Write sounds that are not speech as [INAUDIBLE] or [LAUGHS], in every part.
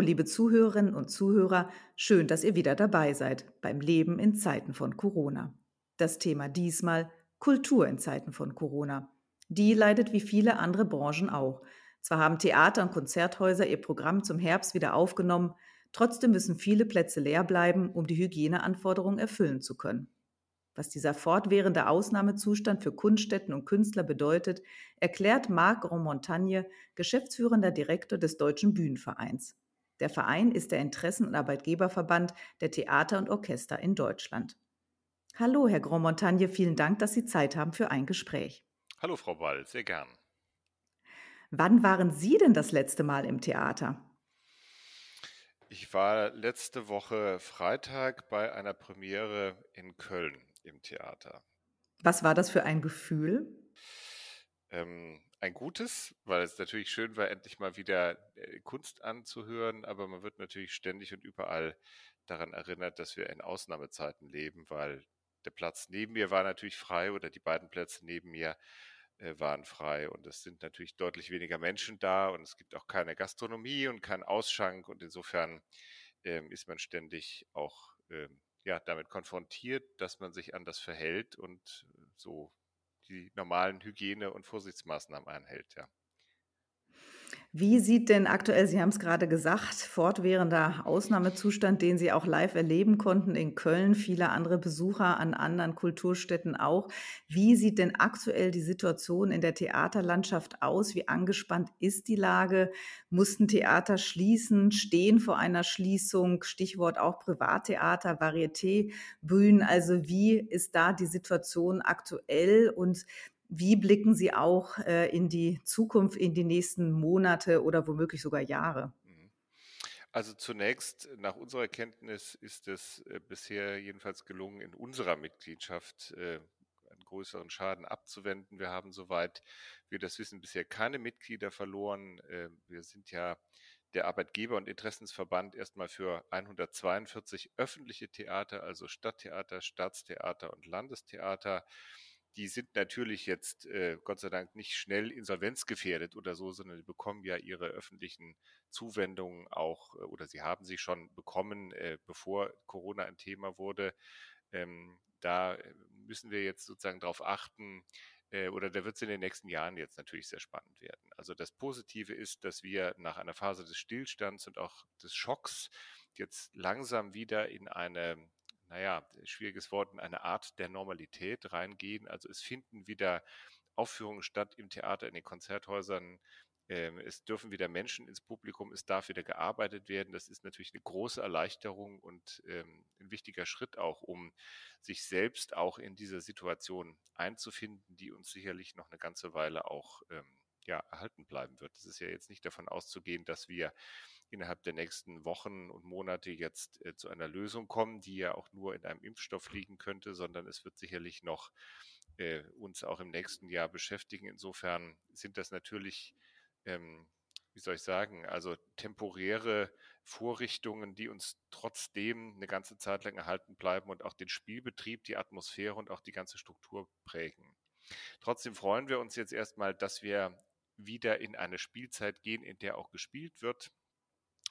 Liebe Zuhörerinnen und Zuhörer, schön, dass ihr wieder dabei seid beim Leben in Zeiten von Corona. Das Thema diesmal Kultur in Zeiten von Corona. Die leidet wie viele andere Branchen auch. Zwar haben Theater und Konzerthäuser ihr Programm zum Herbst wieder aufgenommen, trotzdem müssen viele Plätze leer bleiben, um die Hygieneanforderungen erfüllen zu können. Was dieser fortwährende Ausnahmezustand für Kunststätten und Künstler bedeutet, erklärt Marc Grandmontagne, geschäftsführender Direktor des Deutschen Bühnenvereins. Der Verein ist der Interessen- und Arbeitgeberverband der Theater und Orchester in Deutschland. Hallo, Herr Grandmontagne, vielen Dank, dass Sie Zeit haben für ein Gespräch. Hallo, Frau Ball, sehr gern. Wann waren Sie denn das letzte Mal im Theater? Ich war letzte Woche Freitag bei einer Premiere in Köln im Theater. Was war das für ein Gefühl? Ähm, ein gutes, weil es natürlich schön war, endlich mal wieder äh, Kunst anzuhören, aber man wird natürlich ständig und überall daran erinnert, dass wir in Ausnahmezeiten leben, weil der Platz neben mir war natürlich frei oder die beiden Plätze neben mir äh, waren frei. Und es sind natürlich deutlich weniger Menschen da und es gibt auch keine Gastronomie und keinen Ausschank. Und insofern ähm, ist man ständig auch ähm, ja, damit konfrontiert, dass man sich anders verhält. Und so die normalen Hygiene- und Vorsichtsmaßnahmen einhält, ja. Wie sieht denn aktuell, Sie haben es gerade gesagt, fortwährender Ausnahmezustand, den Sie auch live erleben konnten in Köln, viele andere Besucher an anderen Kulturstätten auch. Wie sieht denn aktuell die Situation in der Theaterlandschaft aus? Wie angespannt ist die Lage? Mussten Theater schließen, stehen vor einer Schließung? Stichwort auch Privattheater, Varieté, Bühnen. Also wie ist da die Situation aktuell und wie blicken Sie auch äh, in die Zukunft, in die nächsten Monate oder womöglich sogar Jahre? Mhm. Also zunächst, nach unserer Kenntnis ist es äh, bisher jedenfalls gelungen, in unserer Mitgliedschaft äh, einen größeren Schaden abzuwenden. Wir haben, soweit wir das wissen, bisher keine Mitglieder verloren. Äh, wir sind ja der Arbeitgeber- und Interessensverband erstmal für 142 öffentliche Theater, also Stadttheater, Staatstheater und Landestheater die sind natürlich jetzt äh, Gott sei Dank nicht schnell insolvenzgefährdet oder so, sondern die bekommen ja ihre öffentlichen Zuwendungen auch äh, oder sie haben sie schon bekommen, äh, bevor Corona ein Thema wurde. Ähm, da äh, müssen wir jetzt sozusagen darauf achten, äh, oder da wird es in den nächsten Jahren jetzt natürlich sehr spannend werden. Also das Positive ist, dass wir nach einer Phase des Stillstands und auch des Schocks jetzt langsam wieder in eine naja, schwieriges Wort, in eine Art der Normalität reingehen. Also es finden wieder Aufführungen statt im Theater, in den Konzerthäusern. Ähm, es dürfen wieder Menschen ins Publikum, es darf wieder gearbeitet werden. Das ist natürlich eine große Erleichterung und ähm, ein wichtiger Schritt auch, um sich selbst auch in dieser Situation einzufinden, die uns sicherlich noch eine ganze Weile auch ähm, ja, erhalten bleiben wird. Es ist ja jetzt nicht davon auszugehen, dass wir innerhalb der nächsten Wochen und Monate jetzt äh, zu einer Lösung kommen, die ja auch nur in einem Impfstoff liegen könnte, sondern es wird sicherlich noch äh, uns auch im nächsten Jahr beschäftigen. Insofern sind das natürlich, ähm, wie soll ich sagen, also temporäre Vorrichtungen, die uns trotzdem eine ganze Zeit lang erhalten bleiben und auch den Spielbetrieb, die Atmosphäre und auch die ganze Struktur prägen. Trotzdem freuen wir uns jetzt erstmal, dass wir wieder in eine Spielzeit gehen, in der auch gespielt wird.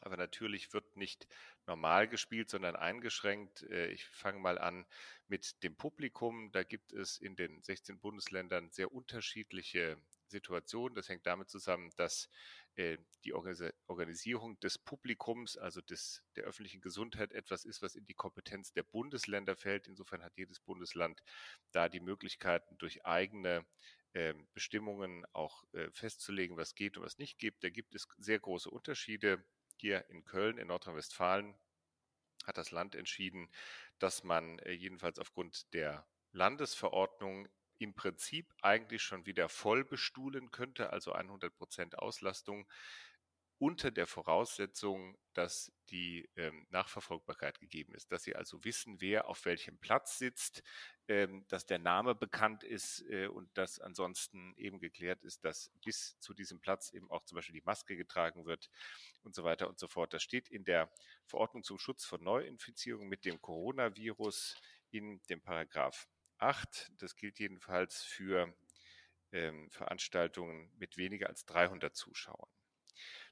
Aber natürlich wird nicht normal gespielt, sondern eingeschränkt. Äh, ich fange mal an mit dem Publikum. Da gibt es in den 16 Bundesländern sehr unterschiedliche Situationen. Das hängt damit zusammen, dass äh, die Organisierung des Publikums, also des, der öffentlichen Gesundheit, etwas ist, was in die Kompetenz der Bundesländer fällt. Insofern hat jedes Bundesland da die Möglichkeiten, durch eigene ähm, Bestimmungen auch äh, festzulegen, was geht und was nicht gibt. Da gibt es sehr große Unterschiede hier in Köln, in Nordrhein-Westfalen, hat das Land entschieden, dass man äh, jedenfalls aufgrund der Landesverordnung im Prinzip eigentlich schon wieder voll bestuhlen könnte, also 100 Prozent Auslastung unter der Voraussetzung, dass die ähm, Nachverfolgbarkeit gegeben ist, dass Sie also wissen, wer auf welchem Platz sitzt, ähm, dass der Name bekannt ist äh, und dass ansonsten eben geklärt ist, dass bis zu diesem Platz eben auch zum Beispiel die Maske getragen wird und so weiter und so fort. Das steht in der Verordnung zum Schutz von Neuinfizierungen mit dem Coronavirus in dem Paragraph 8. Das gilt jedenfalls für ähm, Veranstaltungen mit weniger als 300 Zuschauern.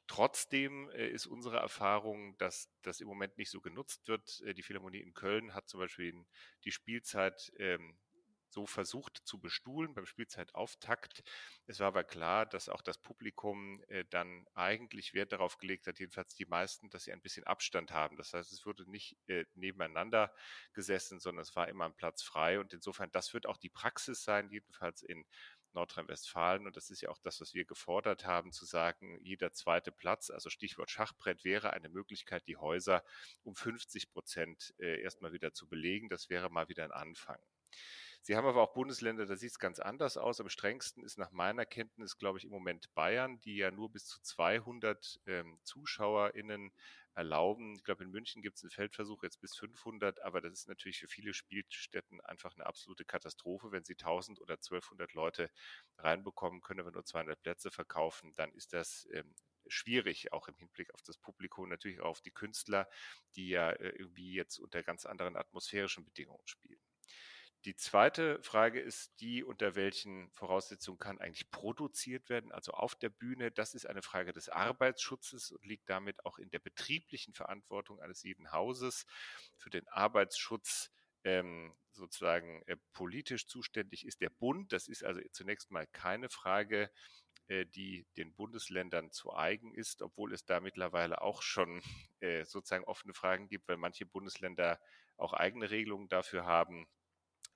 Trotzdem äh, ist unsere Erfahrung, dass das im Moment nicht so genutzt wird. Äh, die Philharmonie in Köln hat zum Beispiel die Spielzeit ähm, so versucht zu bestuhlen beim Spielzeitauftakt. Es war aber klar, dass auch das Publikum äh, dann eigentlich Wert darauf gelegt hat, jedenfalls die meisten, dass sie ein bisschen Abstand haben. Das heißt, es wurde nicht äh, nebeneinander gesessen, sondern es war immer ein Platz frei. Und insofern, das wird auch die Praxis sein, jedenfalls in Nordrhein-Westfalen. Und das ist ja auch das, was wir gefordert haben, zu sagen, jeder zweite Platz, also Stichwort Schachbrett, wäre eine Möglichkeit, die Häuser um 50 Prozent äh, erstmal wieder zu belegen. Das wäre mal wieder ein Anfang. Sie haben aber auch Bundesländer, da sieht es ganz anders aus. Am strengsten ist nach meiner Kenntnis, glaube ich, im Moment Bayern, die ja nur bis zu 200 ähm, ZuschauerInnen erlauben. Ich glaube, in München gibt es einen Feldversuch jetzt bis 500, aber das ist natürlich für viele Spielstätten einfach eine absolute Katastrophe. Wenn sie 1000 oder 1200 Leute reinbekommen, können aber nur 200 Plätze verkaufen, dann ist das ähm, schwierig, auch im Hinblick auf das Publikum, natürlich auch auf die Künstler, die ja äh, irgendwie jetzt unter ganz anderen atmosphärischen Bedingungen spielen. Die zweite Frage ist die, unter welchen Voraussetzungen kann eigentlich produziert werden, also auf der Bühne. Das ist eine Frage des Arbeitsschutzes und liegt damit auch in der betrieblichen Verantwortung eines jeden Hauses. Für den Arbeitsschutz ähm, sozusagen äh, politisch zuständig ist der Bund. Das ist also zunächst mal keine Frage, äh, die den Bundesländern zu eigen ist, obwohl es da mittlerweile auch schon äh, sozusagen offene Fragen gibt, weil manche Bundesländer auch eigene Regelungen dafür haben.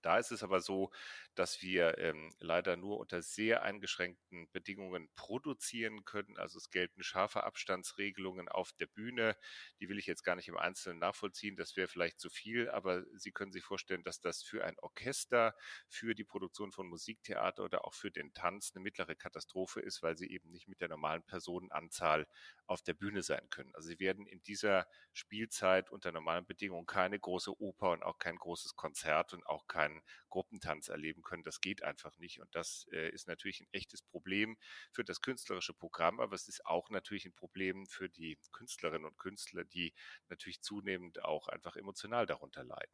Da ist es aber so, dass wir ähm, leider nur unter sehr eingeschränkten Bedingungen produzieren können. Also es gelten scharfe Abstandsregelungen auf der Bühne. Die will ich jetzt gar nicht im Einzelnen nachvollziehen. Das wäre vielleicht zu viel, aber Sie können sich vorstellen, dass das für ein Orchester, für die Produktion von Musiktheater oder auch für den Tanz eine mittlere Katastrophe ist, weil sie eben nicht mit der normalen Personenanzahl auf der Bühne sein können. Also sie werden in dieser Spielzeit unter normalen Bedingungen keine große Oper und auch kein großes Konzert und auch keinen Gruppentanz erleben können. Das geht einfach nicht. Und das äh, ist natürlich ein echtes Problem für das künstlerische Programm, aber es ist auch natürlich ein Problem für die Künstlerinnen und Künstler, die natürlich zunehmend auch einfach emotional darunter leiden.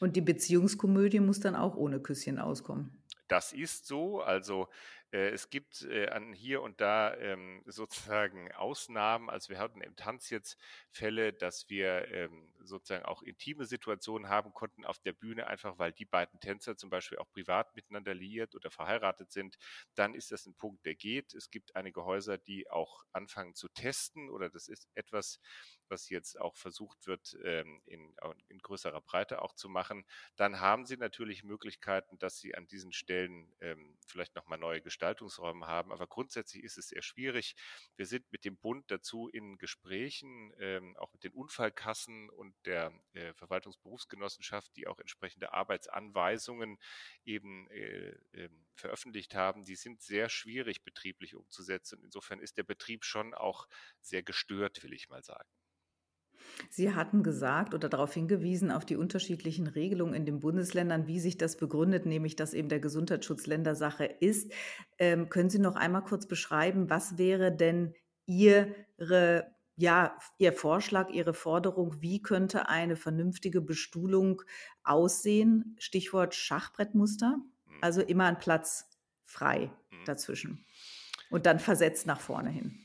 Und die Beziehungskomödie muss dann auch ohne Küsschen auskommen. Das ist so. Also es gibt äh, an hier und da ähm, [LAUGHS] sozusagen Ausnahmen. Also wir hatten im Tanz jetzt Fälle, dass wir ähm, sozusagen auch intime Situationen haben konnten auf der Bühne, einfach weil die beiden Tänzer zum Beispiel auch privat miteinander liiert oder verheiratet sind. Dann ist das ein Punkt, der geht. Es gibt einige Häuser, die auch anfangen zu testen oder das ist etwas, was jetzt auch versucht wird, ähm, in, in größerer Breite auch zu machen. Dann haben Sie natürlich Möglichkeiten, dass Sie an diesen Stellen vielleicht nochmal neue Gestaltungen Gestaltungsräumen haben. Aber grundsätzlich ist es sehr schwierig. Wir sind mit dem Bund dazu in Gesprächen, ähm, auch mit den Unfallkassen und der äh, Verwaltungsberufsgenossenschaft, die auch entsprechende Arbeitsanweisungen eben äh, veröffentlicht haben. Die sind sehr schwierig betrieblich umzusetzen. Insofern ist der Betrieb schon auch sehr gestört, will ich mal sagen. Sie hatten gesagt oder darauf hingewiesen, auf die unterschiedlichen Regelungen in den Bundesländern, wie sich das begründet, nämlich dass eben der Gesundheitsschutz Ländersache ist. Ähm, können Sie noch einmal kurz beschreiben, was wäre denn Ihre ja, Ihr Vorschlag, Ihre Forderung, wie könnte eine vernünftige Bestuhlung aussehen? Stichwort Schachbrettmuster. Mhm. Also immer ein Platz frei mhm. dazwischen und dann versetzt nach vorne hin.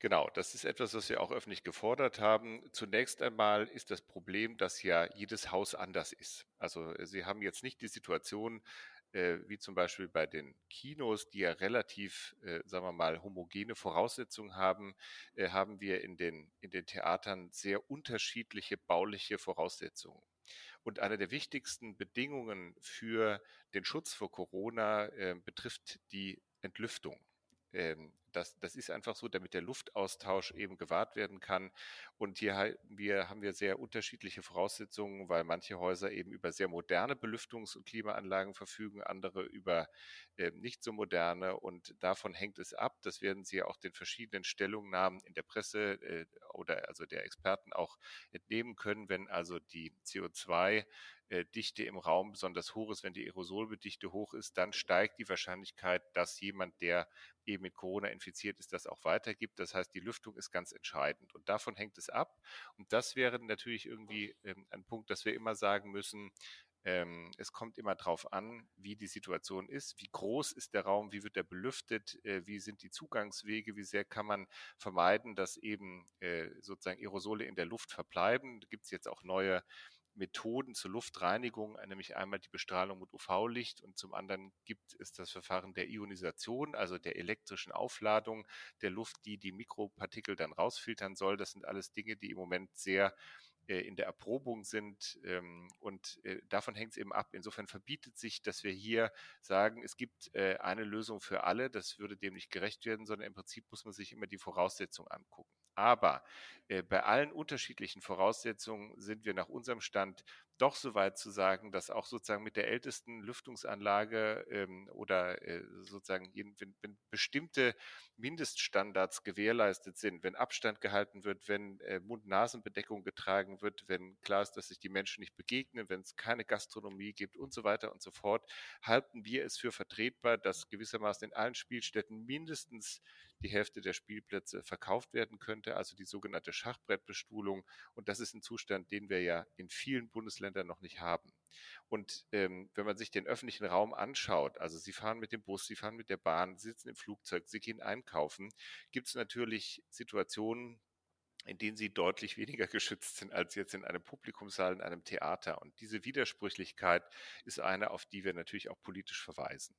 Genau, das ist etwas, was wir auch öffentlich gefordert haben. Zunächst einmal ist das Problem, dass ja jedes Haus anders ist. Also äh, Sie haben jetzt nicht die Situation, äh, wie zum Beispiel bei den Kinos, die ja relativ, äh, sagen wir mal, homogene Voraussetzungen haben, haben wir in den, in den Theatern sehr unterschiedliche bauliche Voraussetzungen. Und eine der wichtigsten Bedingungen für den Schutz vor Corona betrifft die Entlüftung. Ähm, das, das ist einfach so, damit der Luftaustausch eben gewahrt werden kann. Und hier haben wir, haben wir sehr unterschiedliche Voraussetzungen, weil manche Häuser eben über sehr moderne Belüftungs- und Klimaanlagen verfügen, andere über äh, nicht so moderne. Und davon hängt es ab. Das werden Sie ja auch den verschiedenen Stellungnahmen in der Presse äh, oder also der Experten auch entnehmen können, wenn also die CO2 äh, Dichte im Raum besonders hoch ist, wenn die Aerosolbedichte hoch ist, dann steigt die Wahrscheinlichkeit, dass jemand, der eben mit Corona infiziert ist, das auch weitergibt. Das heißt, die Lüftung ist ganz entscheidend und davon hängt es ab. Und das wäre natürlich irgendwie ähm, ein Punkt, dass wir immer sagen müssen, Ähm, es kommt immer darauf an, wie die Situation ist, wie groß ist der Raum, wie wird er belüftet, äh, wie sind die Zugangswege, wie sehr kann man vermeiden, dass eben äh, sozusagen Aerosole in der Luft verbleiben. Da gibt es jetzt auch neue Methoden zur Luftreinigung, nämlich einmal die Bestrahlung mit UV-Licht und zum anderen gibt es das Verfahren der Ionisation, also der elektrischen Aufladung der Luft, die die Mikropartikel dann rausfiltern soll. Das sind alles Dinge, die im Moment sehr äh, in der Erprobung sind ähm, und äh, davon hängt es eben ab. Insofern verbietet sich, dass wir hier sagen, es gibt äh, eine Lösung für alle. Das würde dem nicht gerecht werden, sondern im Prinzip muss man sich immer die Voraussetzungen angucken. Aber äh, bei allen unterschiedlichen Voraussetzungen sind wir nach unserem Stand doch so weit zu sagen, dass auch sozusagen mit der ältesten Lüftungsanlage ähm, oder äh, sozusagen, wenn, wenn, bestimmte Mindeststandards gewährleistet sind, wenn Abstand gehalten wird, wenn äh, Mund-Nasen-Bedeckung getragen wird, wenn klar ist, dass sich die Menschen nicht begegnen, wenn es keine Gastronomie gibt und so weiter und so fort, halten wir es für vertretbar, dass gewissermaßen in allen Spielstätten mindestens die Hälfte der Spielplätze verkauft werden könnte, also die sogenannte Schachbrettbestuhlung. Und das ist ein Zustand, den wir ja in vielen Bundesländern noch nicht haben. Und ähm, wenn man sich den öffentlichen Raum anschaut, also Sie fahren mit dem Bus, Sie fahren mit der Bahn, Sie sitzen im Flugzeug, Sie gehen einkaufen, gibt es natürlich Situationen, in denen sie deutlich weniger [LAUGHS] geschützt sind als jetzt in einem Publikumssaal, in einem Theater. Und diese Widersprüchlichkeit ist eine, auf die wir natürlich auch politisch verweisen.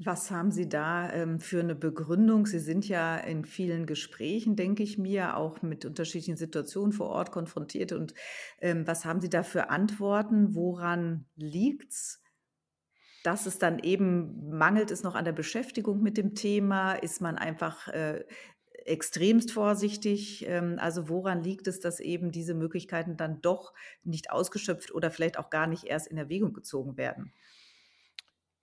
Was haben Sie da ähm, für eine Begründung? Sie sind ja in vielen Gesprächen, denke ich mir, auch mit unterschiedlichen Situationen vor Ort konfrontiert. Und ähm, was haben Sie da für Antworten? Woran liegt's? Dass es dann eben mangelt es noch an der Beschäftigung mit dem Thema? Ist man einfach äh, extremst vorsichtig? Ähm, also woran liegt es, dass eben diese Möglichkeiten dann doch nicht ausgeschöpft oder vielleicht auch gar nicht erst in Erwägung gezogen werden?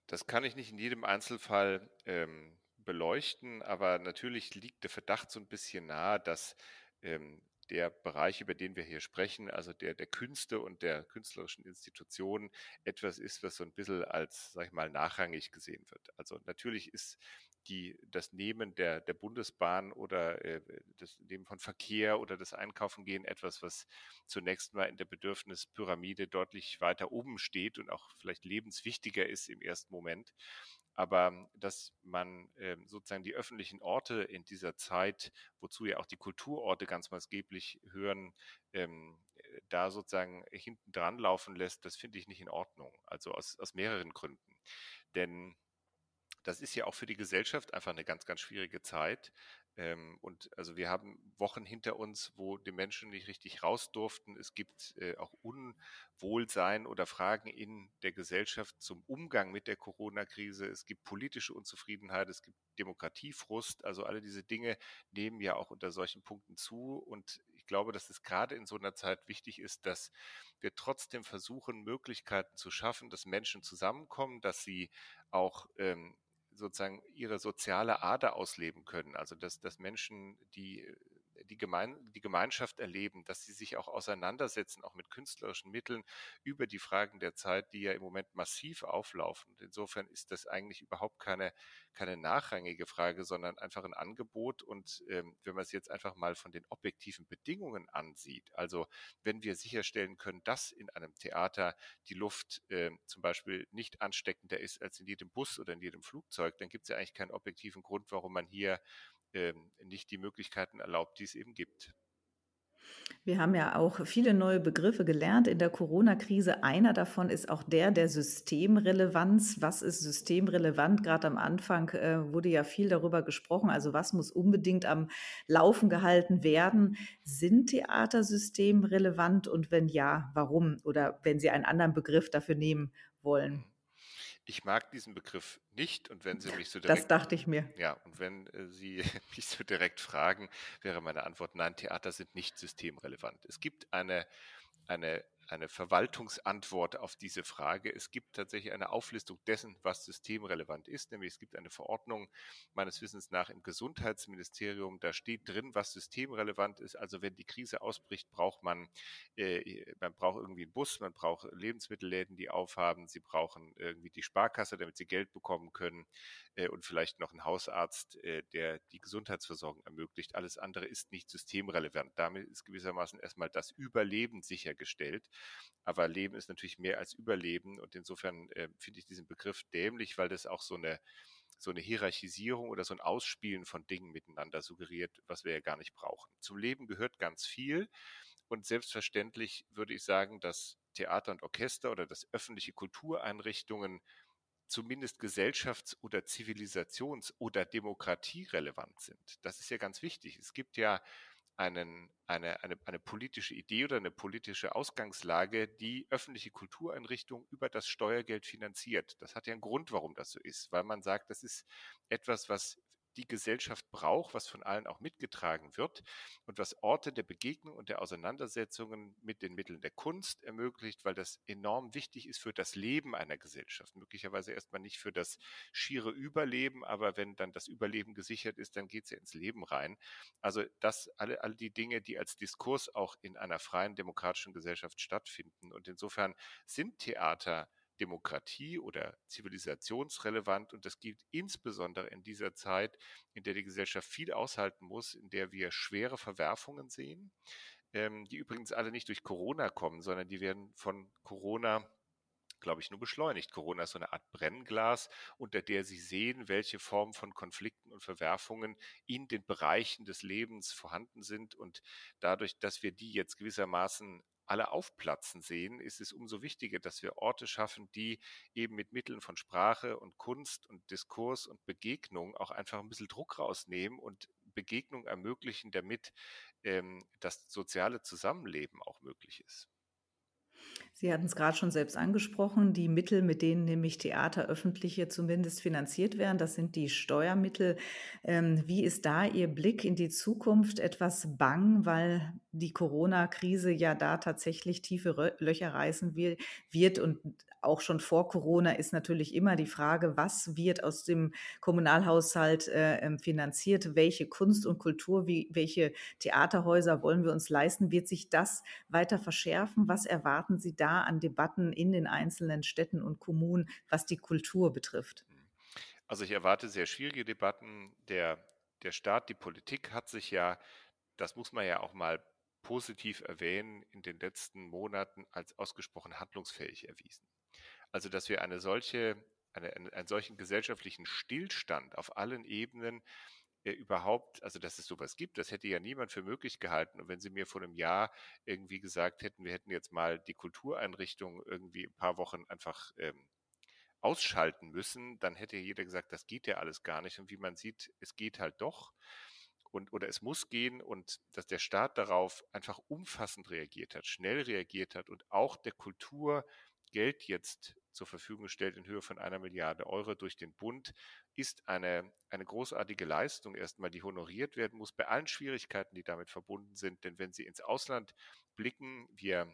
Das kann ich nicht in jedem Einzelfall ähm, beleuchten, aber natürlich liegt der Verdacht so ein bisschen nahe, dass ähm, der Bereich, über den wir hier sprechen, also der der Künste und der künstlerischen Institutionen, etwas ist, was so ein bisschen als, sag ich mal, nachrangig gesehen wird. Also natürlich ist die, das Nehmen der, der Bundesbahn oder äh, das Nehmen von Verkehr oder das Einkaufen gehen etwas, was zunächst mal in der Bedürfnispyramide deutlich weiter oben steht und auch vielleicht lebenswichtiger ist im ersten Moment. Aber dass man äh, sozusagen die öffentlichen Orte in dieser Zeit, wozu ja auch die Kulturorte ganz maßgeblich hören, ähm, da sozusagen hinten dran laufen lässt, das finde ich nicht in Ordnung. Also aus, aus mehreren Gründen. Denn das ist ja auch für die Gesellschaft einfach eine ganz, ganz schwierige Zeit. Ähm, und also wir haben Wochen hinter uns, wo die Menschen nicht richtig raus durften. Es gibt äh, auch Unwohlsein oder Fragen in der Gesellschaft zum Umgang mit der Corona-Krise. Es gibt politische Unzufriedenheit, es gibt Demokratiefrust. Also alle diese Dinge nehmen ja auch unter solchen Punkten zu. Und ich glaube, dass es gerade in so einer Zeit wichtig ist, dass wir trotzdem versuchen, Möglichkeiten zu schaffen, dass Menschen zusammenkommen, dass sie auch ähm, sozusagen ihre soziale Ader ausleben können. Also dass, dass Menschen, die die, Gemein die Gemeinschaft erleben, dass sie sich auch auseinandersetzen, auch mit künstlerischen Mitteln über die Fragen der Zeit, die ja im Moment massiv auflaufen. Und insofern ist das eigentlich überhaupt keine, keine nachrangige Frage, sondern einfach ein Angebot. Und ähm, wenn man es jetzt einfach mal von den objektiven Bedingungen ansieht, also wenn wir sicherstellen können, dass in einem Theater die Luft äh, zum Beispiel nicht ansteckender ist als in jedem Bus oder in jedem Flugzeug, dann gibt es ja eigentlich keinen objektiven Grund, warum man hier nicht die Möglichkeiten erlaubt, die es eben gibt. Wir haben ja auch viele neue Begriffe gelernt in der Corona-Krise. Einer davon ist auch der der Systemrelevanz. Was ist systemrelevant? Gerade am Anfang äh, wurde ja viel darüber gesprochen. Also was muss unbedingt am Laufen gehalten werden? Sind Theater systemrelevant und wenn ja, warum? Oder wenn Sie einen anderen Begriff dafür nehmen wollen? Ich mag diesen Begriff nicht und wenn Sie mich so direkt. Das dachte ich mir. Ja, und wenn äh, Sie [LAUGHS] mich so direkt fragen, wäre meine Antwort: Nein, Theater sind nicht systemrelevant. Es gibt eine, eine eine Verwaltungsantwort auf diese Frage. Es gibt tatsächlich eine Auflistung dessen, was systemrelevant ist, nämlich es gibt eine Verordnung meines Wissens nach im Gesundheitsministerium, da steht drin, was systemrelevant ist. Also wenn die Krise ausbricht, braucht man, äh, man braucht irgendwie einen Bus, man braucht Lebensmittelläden, die aufhaben, sie brauchen irgendwie die Sparkasse, damit sie Geld bekommen können äh, und vielleicht noch einen Hausarzt, äh, der die Gesundheitsversorgung ermöglicht. Alles andere ist nicht systemrelevant. Damit ist gewissermaßen erstmal das Überleben sichergestellt. Aber Leben ist natürlich mehr als Überleben und insofern äh, finde ich diesen Begriff dämlich, weil das auch so eine so eine Hierarchisierung oder so ein Ausspielen von Dingen miteinander suggeriert, was wir ja gar nicht brauchen. Zum Leben gehört ganz viel und selbstverständlich würde ich sagen, dass Theater und Orchester oder dass öffentliche Kultureinrichtungen zumindest gesellschafts- oder zivilisations- oder demokratierelevant sind. Das ist ja ganz wichtig. Es gibt ja einen, eine, eine, eine politische Idee oder eine politische Ausgangslage, die öffentliche Kultureinrichtungen über das Steuergeld finanziert. Das hat ja einen Grund, warum das so ist, weil man sagt, das ist etwas, was die Gesellschaft braucht, was von allen auch mitgetragen wird und was Orte der Begegnung und der Auseinandersetzungen mit den Mitteln der Kunst ermöglicht, weil das enorm wichtig ist für das Leben einer Gesellschaft. Möglicherweise erstmal nicht für das schiere Überleben, aber wenn dann das Überleben gesichert ist, dann geht es ja ins Leben rein. Also das, alle, all die Dinge, die als Diskurs auch in einer freien demokratischen Gesellschaft stattfinden. Und insofern sind Theater Demokratie oder zivilisationsrelevant und das gilt insbesondere in dieser Zeit, in der die Gesellschaft viel aushalten muss, in der wir schwere Verwerfungen sehen, ähm, die übrigens alle nicht durch Corona kommen, sondern die werden von Corona glaube ich, nur beschleunigt. Corona ist so eine Art Brennglas, unter der Sie sehen, welche Formen von Konflikten und Verwerfungen in den Bereichen des Lebens vorhanden sind. Und dadurch, dass wir die jetzt gewissermaßen alle aufplatzen sehen, ist es umso wichtiger, dass wir Orte schaffen, die eben mit Mitteln von Sprache und Kunst und Diskurs und Begegnung auch einfach ein bisschen Druck rausnehmen und Begegnung ermöglichen, damit ähm, das soziale Zusammenleben auch möglich ist. Sie hatten es gerade schon selbst angesprochen, die Mittel, mit denen nämlich Theater öffentliche zumindest finanziert werden, das sind die Steuermittel. Ähm, wie ist da Ihr Blick in die Zukunft? Etwas bang, weil die Corona-Krise ja da tatsächlich tiefe Löcher reißen wird und auch schon vor Corona ist natürlich immer die Frage, was wird aus dem Kommunalhaushalt äh, ähm, finanziert, welche Kunst und Kultur, wie, welche Theaterhäuser wollen wir uns leisten, wird sich das weiter verschärfen? Was erwarten Sie da an Debatten in den einzelnen Städten und Kommunen, was die Kultur betrifft? Also ich erwarte sehr schwierige Debatten. Der, der Staat, die Politik hat sich ja, das muss man ja auch mal positiv erwähnen, in den letzten Monaten als ausgesprochen handlungsfähig erwiesen. Also, dass wir eine solche, eine, einen solchen gesellschaftlichen Stillstand auf allen Ebenen äh, überhaupt, also dass es sowas gibt, das hätte ja niemand für möglich gehalten. Und wenn Sie mir vor einem Jahr irgendwie gesagt hätten, wir hätten jetzt mal die Kultureinrichtung irgendwie ein paar Wochen einfach ähm, ausschalten müssen, dann hätte jeder gesagt, das geht ja alles gar nicht. Und wie man sieht, es geht halt doch. Und, oder es muss gehen und dass der Staat darauf einfach umfassend reagiert hat, schnell reagiert hat und auch der Kultur Geld jetzt zur Verfügung stellt in Höhe von einer Milliarde Euro durch den Bund, ist eine, eine großartige Leistung erstmal, die honoriert werden muss, bei allen Schwierigkeiten, die damit verbunden sind. Denn wenn Sie ins Ausland blicken, wir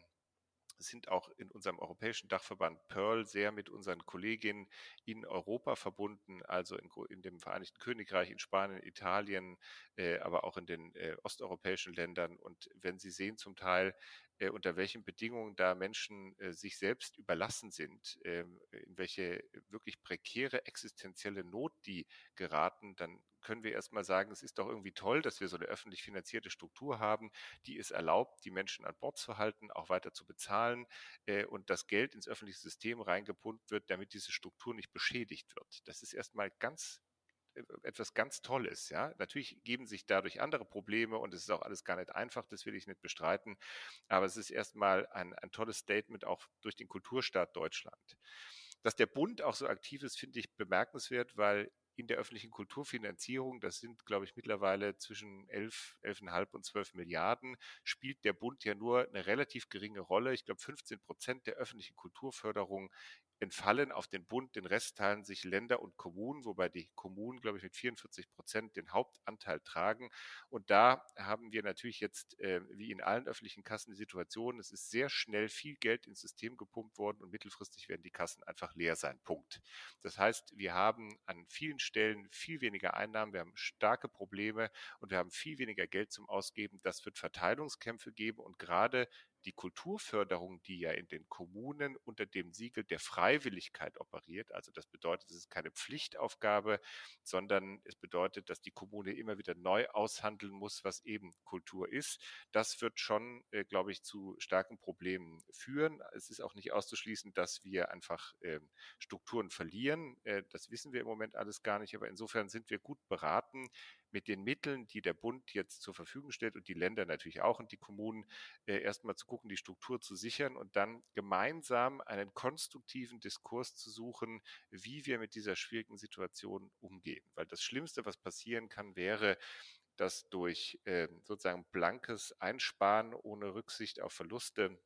sind auch in unserem europäischen Dachverband Pearl sehr mit unseren Kolleginnen in Europa verbunden, also in, in dem Vereinigten Königreich, in Spanien, Italien, äh, aber auch in den äh, osteuropäischen Ländern. Und wenn Sie sehen zum Teil, äh, unter welchen Bedingungen da Menschen äh, sich selbst überlassen sind, ähm, in welche wirklich prekäre existenzielle Not die geraten, dann können wir erstmal sagen, es ist doch irgendwie toll, dass wir so eine öffentlich finanzierte Struktur haben, die es erlaubt, die Menschen an Bord zu halten, auch weiter zu bezahlen äh, und das Geld ins öffentliche System reingepumpt wird, damit diese Struktur nicht beschädigt wird. Das ist erstmal ganz äh, etwas ganz Tolles, ja. Natürlich geben sich dadurch andere Probleme und es ist auch alles gar nicht einfach, das will ich nicht bestreiten. Aber es ist erstmal ein, ein tolles Statement auch durch den Kulturstaat Deutschland. Dass der Bund auch so aktiv ist, finde ich bemerkenswert, weil in der öffentlichen Kulturfinanzierung, das sind, glaube ich, mittlerweile zwischen 11, 11,5 und 12 Milliarden, spielt der Bund ja nur eine relativ geringe Rolle. Ich glaube, 15 Prozent der öffentlichen Kulturförderung entfallen auf den Bund, den Rest teilen sich Länder und Kommunen, wobei die Kommunen, glaube ich, mit 44 Prozent den Hauptanteil tragen. Und da haben wir natürlich jetzt, äh, wie in allen öffentlichen Kassen, die Situation, es ist sehr schnell viel Geld ins System gepumpt worden und mittelfristig werden die Kassen einfach leer sein. Punkt. Das heißt, wir haben an vielen Stellen viel weniger Einnahmen, wir haben starke Probleme und wir haben viel weniger Geld zum Ausgeben. Das wird Verteilungskämpfe geben und gerade die Kulturförderung, die ja in den Kommunen unter dem Siegel der Freiwilligkeit operiert, also das bedeutet, es ist keine Pflichtaufgabe, sondern es bedeutet, dass die Kommune immer wieder neu aushandeln muss, was eben Kultur ist. Das wird schon, äh, glaube ich, zu starken Problemen führen. Es ist auch nicht auszuschließen, dass wir einfach äh, Strukturen verlieren. Äh, das wissen wir im Moment alles gar nicht, aber insofern sind wir gut beraten, mit den Mitteln, die der Bund jetzt zur Verfügung stellt und die Länder natürlich auch und die Kommunen, äh, erstmal zu gucken, die Struktur zu sichern und dann gemeinsam einen konstruktiven Diskurs zu suchen, wie wir mit dieser schwierigen Situation umgehen. Weil das Schlimmste, was passieren kann, wäre, dass durch äh, sozusagen blankes Einsparen ohne Rücksicht auf Verluste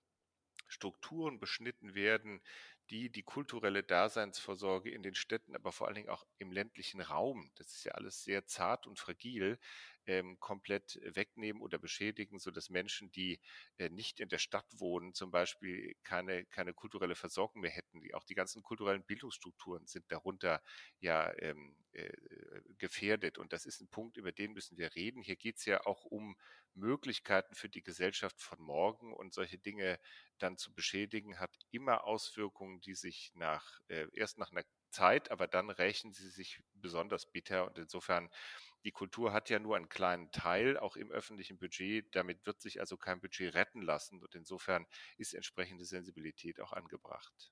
Strukturen beschnitten werden, die die kulturelle Daseinsvorsorge in den Städten, aber vor allen Dingen auch im ländlichen Raum, das ist ja alles sehr zart und fragil, ähm, komplett wegnehmen oder beschädigen, so dass Menschen, die äh, nicht in der Stadt wohnen, zum Beispiel keine, keine kulturelle Versorgung mehr hätten. Auch die ganzen kulturellen Bildungsstrukturen sind darunter ja ähm, äh, gefährdet. Und das ist ein Punkt, über den müssen wir reden. Hier geht es ja auch um Möglichkeiten für die Gesellschaft von morgen und solche Dinge dann zu beschädigen, hat immer Auswirkungen, die sich nach äh, erst nach einer Zeit, aber dann rächen sie sich besonders bitter. Und insofern, die Kultur hat ja nur einen kleinen Teil, auch im öffentlichen Budget. Damit wird sich also kein Budget retten lassen. Und insofern ist entsprechende Sensibilität auch angebracht.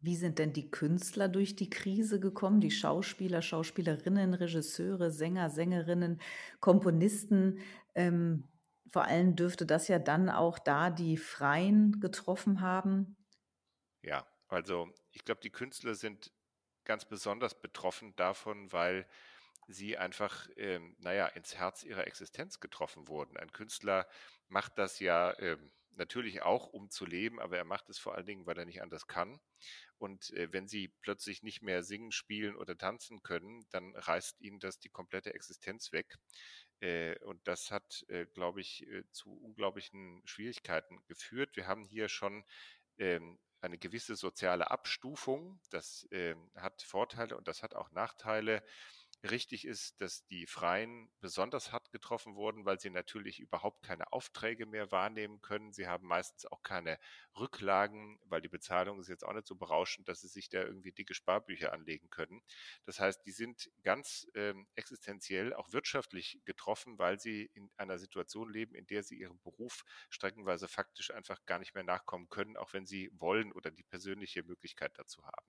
Wie sind denn die Künstler durch die Krise gekommen? Die Schauspieler, Schauspielerinnen, Regisseure, Sänger, Sängerinnen, Komponisten. Ähm, vor allem dürfte das ja dann auch da die Freien getroffen haben. Ja, also ich glaube, die Künstler sind ganz besonders betroffen davon, weil sie einfach, ähm, naja, ins Herz ihrer Existenz getroffen wurden. Ein Künstler macht das ja ähm, natürlich auch, um zu leben, aber er macht es vor allen Dingen, weil er nicht anders kann. Und äh, wenn sie plötzlich nicht mehr singen, spielen oder tanzen können, dann reißt ihnen das die komplette Existenz weg. Äh, und das hat, äh, glaube ich, äh, zu unglaublichen Schwierigkeiten geführt. Wir haben hier schon ähm, eine gewisse soziale Abstufung. Das ähm, hat Vorteile und das hat auch Nachteile richtig ist, dass die Freien besonders hart getroffen wurden, weil sie natürlich überhaupt keine Aufträge mehr wahrnehmen können. Sie haben meistens auch keine Rücklagen, weil die Bezahlung ist jetzt auch nicht so berauschend, dass sie sich da irgendwie dicke Sparbücher anlegen können. Das heißt, die sind ganz ähm, existenziell auch wirtschaftlich getroffen, weil sie in einer Situation leben, in der sie ihrem Beruf streckenweise faktisch einfach gar nicht mehr nachkommen können, auch wenn sie wollen oder die persönliche Möglichkeit dazu haben.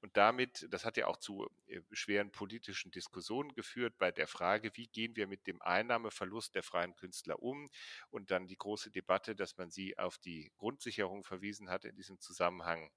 Und damit, das hat ja auch zu äh, schweren politischen Diskussionen geführt bei der Frage, wie gehen wir mit dem Einnahmeverlust der freien Künstler um? Und dann die große Debatte, dass man sie auf die Grundsicherung verwiesen hat in diesem Zusammenhang.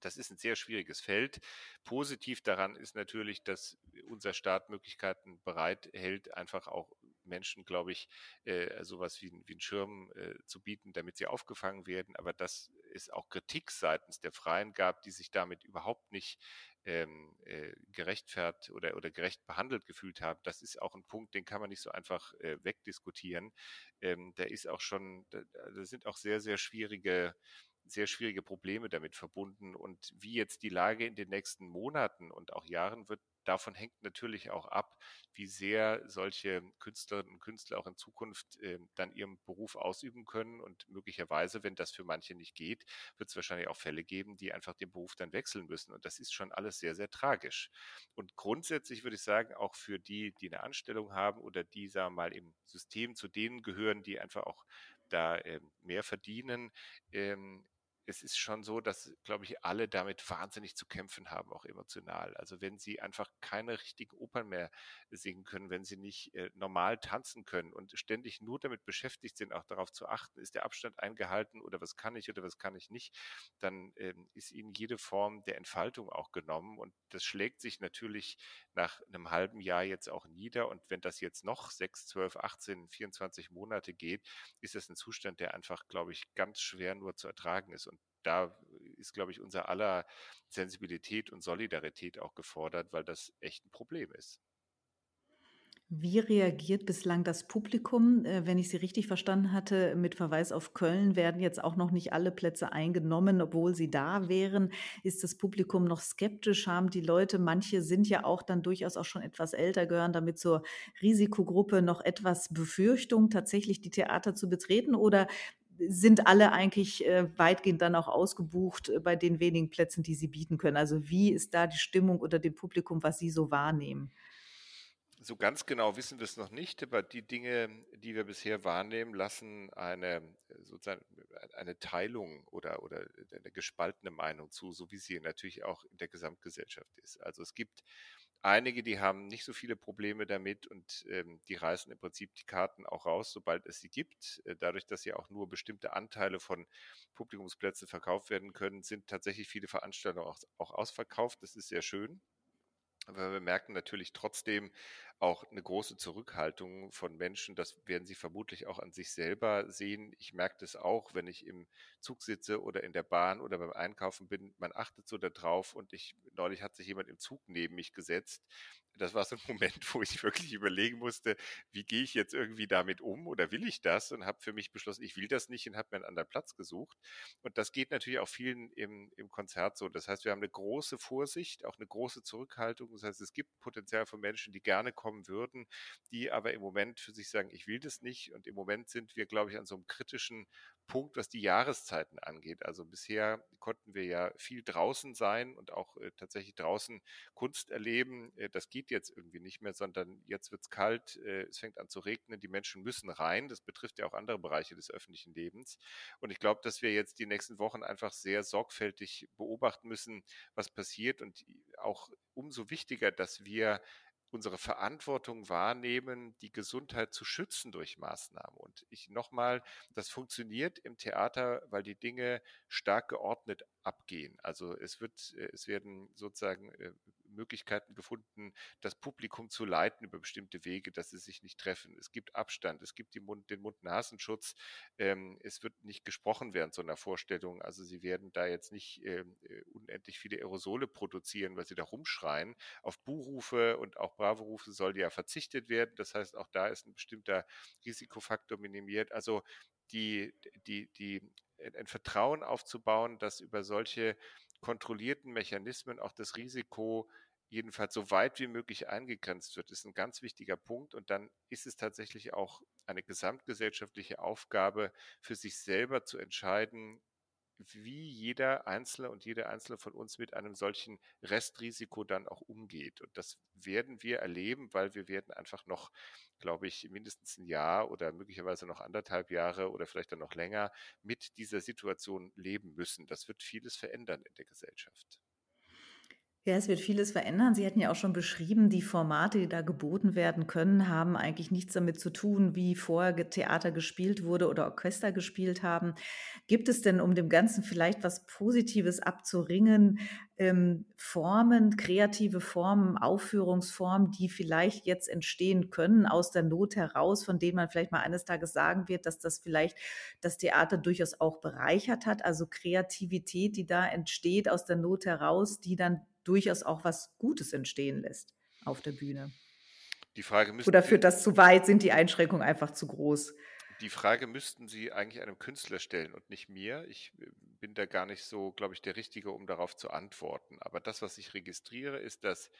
Das ist ein sehr schwieriges Feld. Positiv daran ist natürlich, dass unser Staat Möglichkeiten bereithält, einfach auch Menschen, glaube ich, äh, sowas wie, wie einen Schirm äh, zu bieten, damit sie aufgefangen werden. Aber dass es auch Kritik seitens der Freien gab, die sich damit überhaupt nicht ähm, äh, gerechtfertigt oder, oder gerecht behandelt gefühlt haben, das ist auch ein Punkt, den kann man nicht so einfach äh, wegdiskutieren. Ähm, da ist auch schon, da, da sind auch sehr, sehr schwierige sehr schwierige Probleme damit verbunden. Und wie jetzt die Lage in den nächsten Monaten und auch Jahren wird, davon hängt natürlich auch ab, wie sehr solche Künstlerinnen und Künstler auch in Zukunft äh, dann ihren Beruf ausüben können. Und möglicherweise, wenn das für manche nicht geht, wird es wahrscheinlich auch Fälle geben, die einfach den Beruf dann wechseln müssen. Und das ist schon alles sehr, sehr tragisch. Und grundsätzlich würde ich sagen, auch für die, die eine Anstellung haben oder die, sagen wir mal, im System zu denen gehören, die einfach auch da äh, mehr verdienen, ähm, es ist schon so, dass, glaube ich, alle damit wahnsinnig zu kämpfen haben, auch emotional. Also wenn sie einfach keine richtigen Opern mehr singen können, wenn sie nicht äh, normal tanzen können und ständig nur damit beschäftigt sind, auch darauf zu achten, ist der Abstand eingehalten oder was kann ich oder was kann ich nicht, dann ähm, ist ihnen jede Form der Entfaltung auch genommen und das schlägt sich natürlich nach einem halben Jahr jetzt auch nieder und wenn das jetzt noch sechs, zwölf, 18, 24 Monate geht, ist das ein Zustand, der einfach, glaube ich, ganz schwer nur zu ertragen ist und da ist, glaube ich, unser aller Sensibilität und Solidarität auch gefordert, weil das echt ein Problem ist. Wie reagiert bislang das Publikum? Äh, wenn ich Sie richtig verstanden hatte, mit Verweis auf Köln werden jetzt auch noch nicht alle Plätze eingenommen, obwohl sie da wären. Ist das Publikum noch skeptisch? Haben die Leute, manche sind ja auch dann durchaus auch schon etwas älter, gehören damit zur Risikogruppe, noch etwas Befürchtung, tatsächlich die Theater zu betreten? Oder sind alle eigentlich äh, weitgehend dann auch ausgebucht äh, bei den wenigen Plätzen, die sie bieten können. Also wie ist da die Stimmung unter dem Publikum, was Sie so wahrnehmen? So ganz genau wissen wir es noch nicht, aber die Dinge, die wir bisher wahrnehmen, lassen eine sozusagen eine Teilung oder, oder eine gespaltene Meinung zu, so wie sie natürlich auch in der Gesamtgesellschaft ist. Also es gibt einige, die haben nicht so viele Probleme damit und ähm, die reißen im Prinzip die Karten auch raus, sobald es sie gibt. Äh, dadurch, dass ja auch nur bestimmte Anteile von Publikumsplätzen verkauft werden können, sind tatsächlich viele Veranstaltungen auch, auch ausverkauft. Das ist sehr schön. Aber wir merken natürlich trotzdem auch eine große Zurückhaltung von Menschen. Das werden Sie vermutlich auch an sich selber sehen. Ich merke das auch, wenn ich im Zug sitze oder in der Bahn oder beim Einkaufen bin. Man achtet so darauf und ich, neulich hat sich jemand im Zug neben mich gesetzt. Das war so ein [LAUGHS] Moment, wo ich wirklich überlegen musste, wie gehe ich jetzt irgendwie damit um oder will ich das? Und habe für mich beschlossen, ich will das nicht und habe mir einen anderen Platz gesucht. Und das geht natürlich auch vielen im, im Konzert so. Das heißt, wir haben eine große Vorsicht, auch eine große Zurückhaltung. Das heißt, es gibt Potenzial von Menschen, die gerne kommen würden, die aber im Moment für sich sagen, ich will das nicht. Und im Moment sind wir, glaube ich, an so einem kritischen Punkt, was die Jahreszeiten angeht. Also bisher konnten wir ja viel draußen sein und auch äh, tatsächlich draußen Kunst erleben. Äh, das geht jetzt irgendwie nicht mehr, sondern jetzt wird es kalt, äh, es fängt an zu regnen, die Menschen müssen rein. Das betrifft ja auch andere Bereiche des öffentlichen Lebens. Und ich glaube, dass wir jetzt die nächsten Wochen einfach sehr sorgfältig beobachten müssen, was passiert und auch umso wichtiger, dass wir unsere Verantwortung wahrnehmen, die Gesundheit zu schützen durch Maßnahmen. Und ich nochmal, das funktioniert im Theater, weil die Dinge stark geordnet abgehen. Also es wird, äh, es werden sozusagen äh, Möglichkeiten gefunden, das Publikum zu leiten über bestimmte Wege, dass sie sich nicht treffen. Es gibt Abstand, es gibt Mund, den Mund-Nasenschutz. Ähm, es wird nicht gesprochen während so einer Vorstellung. Also sie werden da jetzt nicht ähm, äh, unendlich viele Aerosole produzieren, weil sie da rumschreien. Auf Buhrufe und auch Bravo-Rufe soll ja verzichtet werden. Das heißt, auch da ist ein bestimmter Risikofaktor minimiert. Also die, die, die, ein Vertrauen aufzubauen, dass über solche kontrollierten Mechanismen auch das Risiko jedenfalls so weit wie möglich eingegrenzt wird, ist ein ganz wichtiger Punkt. Und dann ist es tatsächlich auch eine gesamtgesellschaftliche Aufgabe, für sich selber zu entscheiden, wie jeder Einzelne und jede Einzelne von uns mit einem solchen Restrisiko dann auch umgeht. Und das werden wir erleben, weil wir werden einfach noch, glaube ich, mindestens ein Jahr oder möglicherweise noch anderthalb Jahre oder vielleicht dann noch länger mit dieser Situation leben müssen. Das wird vieles verändern in der Gesellschaft. Ja, es wird vieles verändern. Sie hatten ja auch schon beschrieben, die Formate, die da geboten werden können, haben eigentlich nichts damit zu tun, wie vorher Theater gespielt wurde oder Orchester gespielt haben. Gibt es denn, um dem Ganzen vielleicht was Positives abzuringen, ähm, Formen, kreative Formen, Aufführungsformen, die vielleicht jetzt entstehen können aus der Not heraus, von denen man vielleicht mal eines Tages sagen wird, dass das vielleicht das Theater durchaus auch bereichert hat? Also Kreativität, die da entsteht aus der Not heraus, die dann durchaus auch was Gutes entstehen lässt auf der Bühne. Die Frage müssten Oder führt das zu weit? Sind die Einschränkungen einfach zu groß? Die Frage müssten Sie eigentlich einem Künstler stellen und nicht mir. Ich äh, bin da gar nicht so, glaube ich, der Richtige, um darauf zu antworten. Aber das, was ich registriere, ist, dass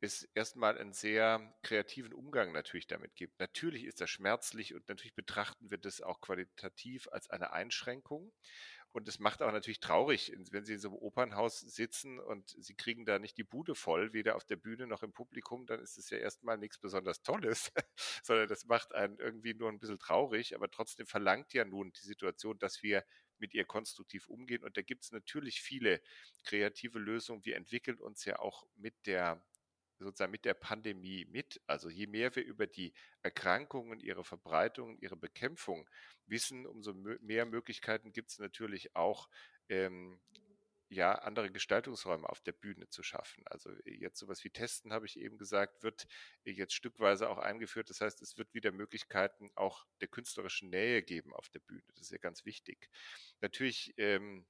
es erstmal einen sehr kreativen Umgang natürlich damit gibt. Natürlich ist das schmerzlich und natürlich betrachten wir das auch qualitativ als eine Einschränkung. Und es macht auch natürlich traurig, wenn Sie in so einem Opernhaus sitzen und Sie kriegen da nicht die Bude voll, weder auf der Bühne noch im Publikum, dann ist es ja erstmal nichts besonders Tolles, [LAUGHS] sondern das macht einen irgendwie nur ein bisschen traurig. Aber trotzdem verlangt ja nun die Situation, dass wir mit ihr konstruktiv umgehen. Und da gibt es natürlich viele kreative Lösungen. Wir entwickeln uns ja auch mit der sozusagen mit der Pandemie mit. Also je mehr wir über die Erkrankungen, ihre Verbreitung, ihre Bekämpfung wissen, umso mehr Möglichkeiten gibt es natürlich auch, ähm, ja, andere Gestaltungsräume auf der Bühne zu schaffen. Also jetzt sowas wie Testen, habe ich eben gesagt, wird jetzt stückweise auch eingeführt. Das heißt, es wird wieder Möglichkeiten auch der künstlerischen Nähe geben auf der Bühne. Das ist ja ganz wichtig. Natürlich ähm,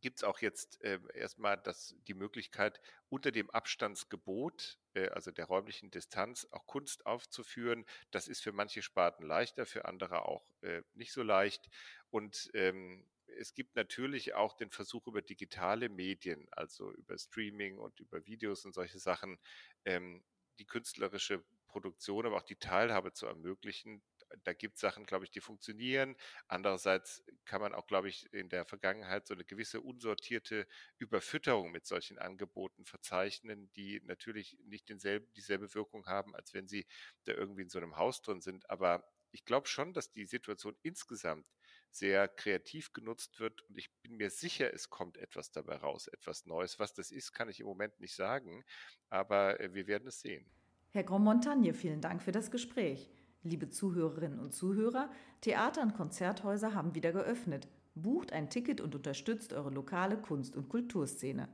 gibt es auch jetzt äh, erstmal das, die Möglichkeit, unter dem Abstandsgebot, äh, also der räumlichen Distanz, auch Kunst aufzuführen. Das ist für manche Sparten leichter, für andere auch äh, nicht so leicht. Und ähm, es gibt natürlich auch den Versuch über digitale Medien, also über Streaming und über Videos und solche Sachen, ähm, die künstlerische Produktion, aber auch die Teilhabe zu ermöglichen, da gibt es Sachen, glaube ich, die funktionieren. Andererseits kann man auch, glaube ich, in der Vergangenheit so eine gewisse unsortierte Überfütterung mit solchen Angeboten verzeichnen, die natürlich nicht denselben, dieselbe Wirkung haben, als wenn sie da irgendwie in so einem Haus drin sind. Aber ich glaube schon, dass die Situation insgesamt sehr kreativ genutzt wird und ich bin mir sicher, es kommt etwas dabei raus, etwas Neues. Was das ist, kann ich im Moment nicht sagen, aber äh, wir werden es sehen. Herr Grand-Montagne, vielen Dank für das Gespräch. Liebe Zuhörerinnen und Zuhörer, Theater und Konzerthäuser haben wieder geöffnet. Bucht ein Ticket und unterstützt eure lokale Kunst- und Kulturszene.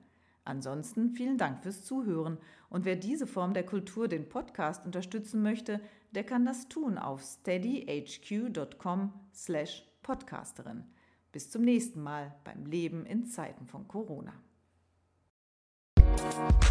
Ansonsten vielen Dank fürs Zuhören und wer diese Form der Kultur, den Podcast, unterstützen möchte, der kann das tun auf steadyhq.com slash podcasterin. Bis zum nächsten Mal beim Leben in Zeiten von Corona. Thank you.